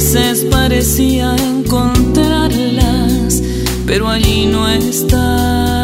veces parecía encontrarlas, pero allí no están.